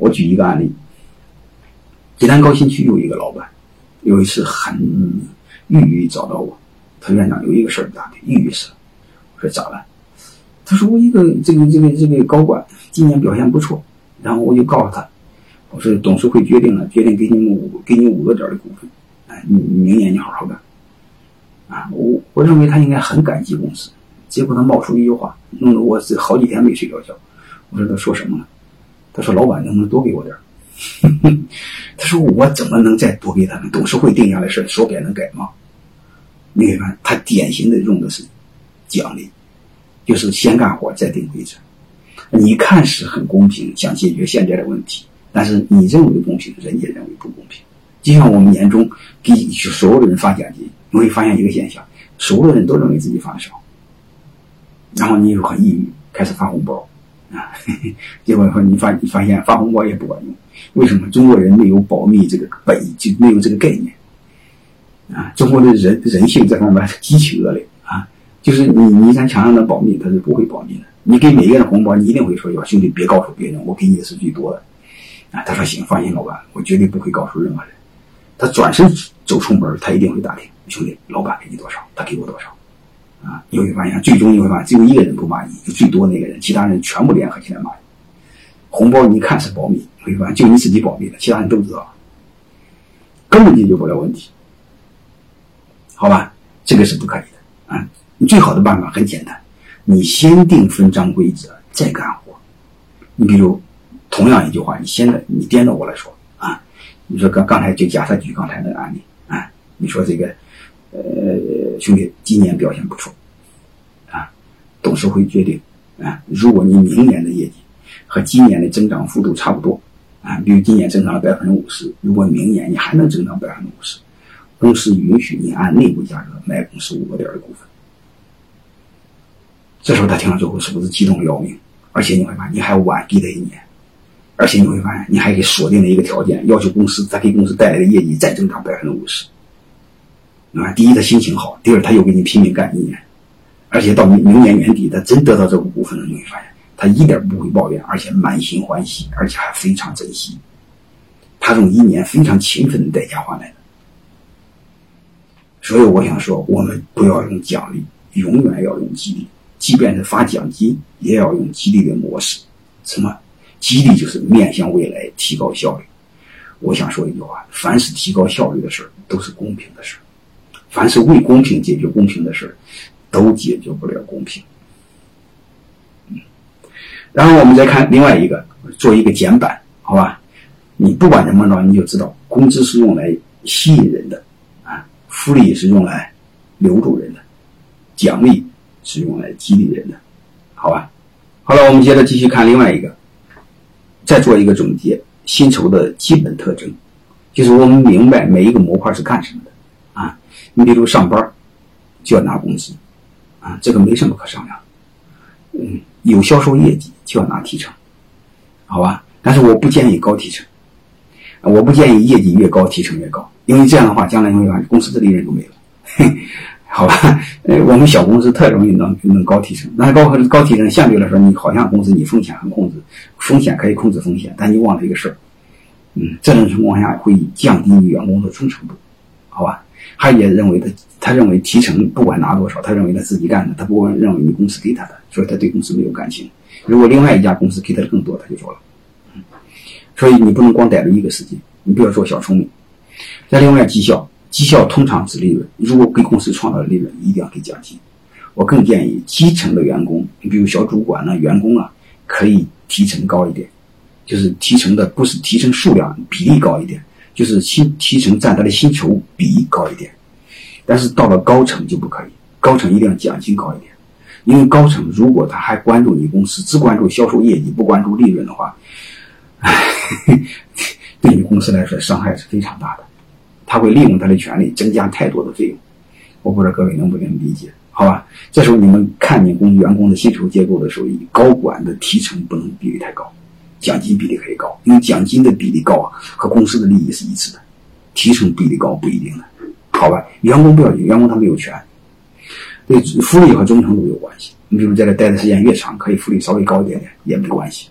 我举一个案例，济南高新区有一个老板，有一次很郁郁找到我，他院长有一个事儿咋的，郁郁死了。我说咋了？他说我一个这个这个这个高管今年表现不错，然后我就告诉他，我说董事会决定了，决定给你们五给你五个点的股份，哎，你明年你好好干。啊，我我认为他应该很感激公司，结果他冒出一句话，弄得我这好几天没睡着觉。我说他说什么了？他说老板能不能多给我点 他说我怎么能再多给他们？董事会定下来事说改能改吗？你看他典型的用的是奖励。就是先干活再定规则，你看是很公平，想解决现在的问题，但是你认为公平，人家认为不公平。就像我们年终给所有的人发奖金，你会发现一个现象：所有的人都认为自己发的少，然后你就很抑郁，开始发红包啊。结果说你发你发现发红包也不管用，为什么？中国人没有保密这个本就没有这个概念啊。中国的人人性这方面极其恶劣啊。就是你，你咱强让他保密，他是不会保密的。你给每个人红包，你一定会说：“兄弟，别告诉别人，我给你的是最多的。”啊，他说：“行，放心，老板，我绝对不会告诉任何人。”他转身走出门，他一定会打听：“兄弟，老板给你多少？他给我多少？”啊，你会发现，最终你会发现，只有一个人不骂你，就最多那个人，其他人全部联合起来骂你。红包你看是保密，你会发现就你自己保密的，其他人都知道，根本解决不了问题。好吧，这个是不可以的啊。你最好的办法很简单，你先定分章规则，再干活。你比如，同样一句话，你现在你颠倒过来说啊，你说刚刚才就假设举刚才那个案例啊，你说这个，呃，兄弟今年表现不错，啊，董事会决定啊，如果你明年的业绩和今年的增长幅度差不多啊，比如今年增长了百分之五十，如果明年你还能增长百分之五十，公司允许你按内部价格买公司五个点的股份。这时候他听了之后是不是激动的要命？而且你会发现，你还晚给他一年，而且你会发现，你还给锁定了一个条件，要求公司再给公司带来的业绩再增长百分之五十。啊，第一他心情好，第二他又给你拼命干一年，而且到明明年年底他真得到这个股份了，你会发现他一点不会抱怨，而且满心欢喜，而且还非常珍惜。他用一年非常勤奋的代价换来的。所以我想说，我们不要用奖励，永远要用激励。即便是发奖金，也要用激励的模式。什么？激励就是面向未来，提高效率。我想说一句话：凡是提高效率的事，都是公平的事儿；凡是为公平解决公平的事儿，都解决不了公平。嗯。然后我们再看另外一个，做一个简版，好吧？你不管怎么着，你就知道，工资是用来吸引人的，啊，福利是用来留住人的，奖励。是用来激励人的，好吧？好了，我们接着继续看另外一个，再做一个总结。薪酬的基本特征，就是我们明白每一个模块是干什么的。你比如上班就要拿工资啊，这个没什么可商量。嗯，有销售业绩就要拿提成，好吧？但是我不建议高提成，我不建议业绩越高提成越高，因为这样的话，将来会把公司的利润都没了。好吧，呃，我们小公司特容易能能高提成，那高高提成相对来说，你好像公司你风险很控制，风险可以控制风险，但你忘了一个事儿，嗯，这种情况下会降低员工的忠诚度，好吧？他也认为他他认为提成不管拿多少，他认为他自己干的，他不管认为你公司给他的，所以他对公司没有感情。如果另外一家公司给他的更多，他就走了，所以你不能光逮着一个时机，你不要做小聪明。再另外绩效。绩效通常指利润，如果给公司创造的利润，一定要给奖金。我更建议基层的员工，你比如小主管呢、员工啊，可以提成高一点，就是提成的不是提成数量比例高一点，就是薪提成占他的薪酬比高一点。但是到了高层就不可以，高层一定要奖金高一点，因为高层如果他还关注你公司，只关注销售业绩，不关注利润的话，唉，对你公司来说伤害是非常大的。他会利用他的权利增加太多的费用，我不知道各位能不能理解？好吧，这时候你们看你工员工的薪酬结构的时候，高管的提成不能比例太高，奖金比例可以高，因为奖金的比例高啊，和公司的利益是一致的，提成比例高不一定的，好吧？员工不要紧，员工他们有权，对福利和忠诚度有关系。你比如在这待的时间越长，可以福利稍微高一点点也没关系。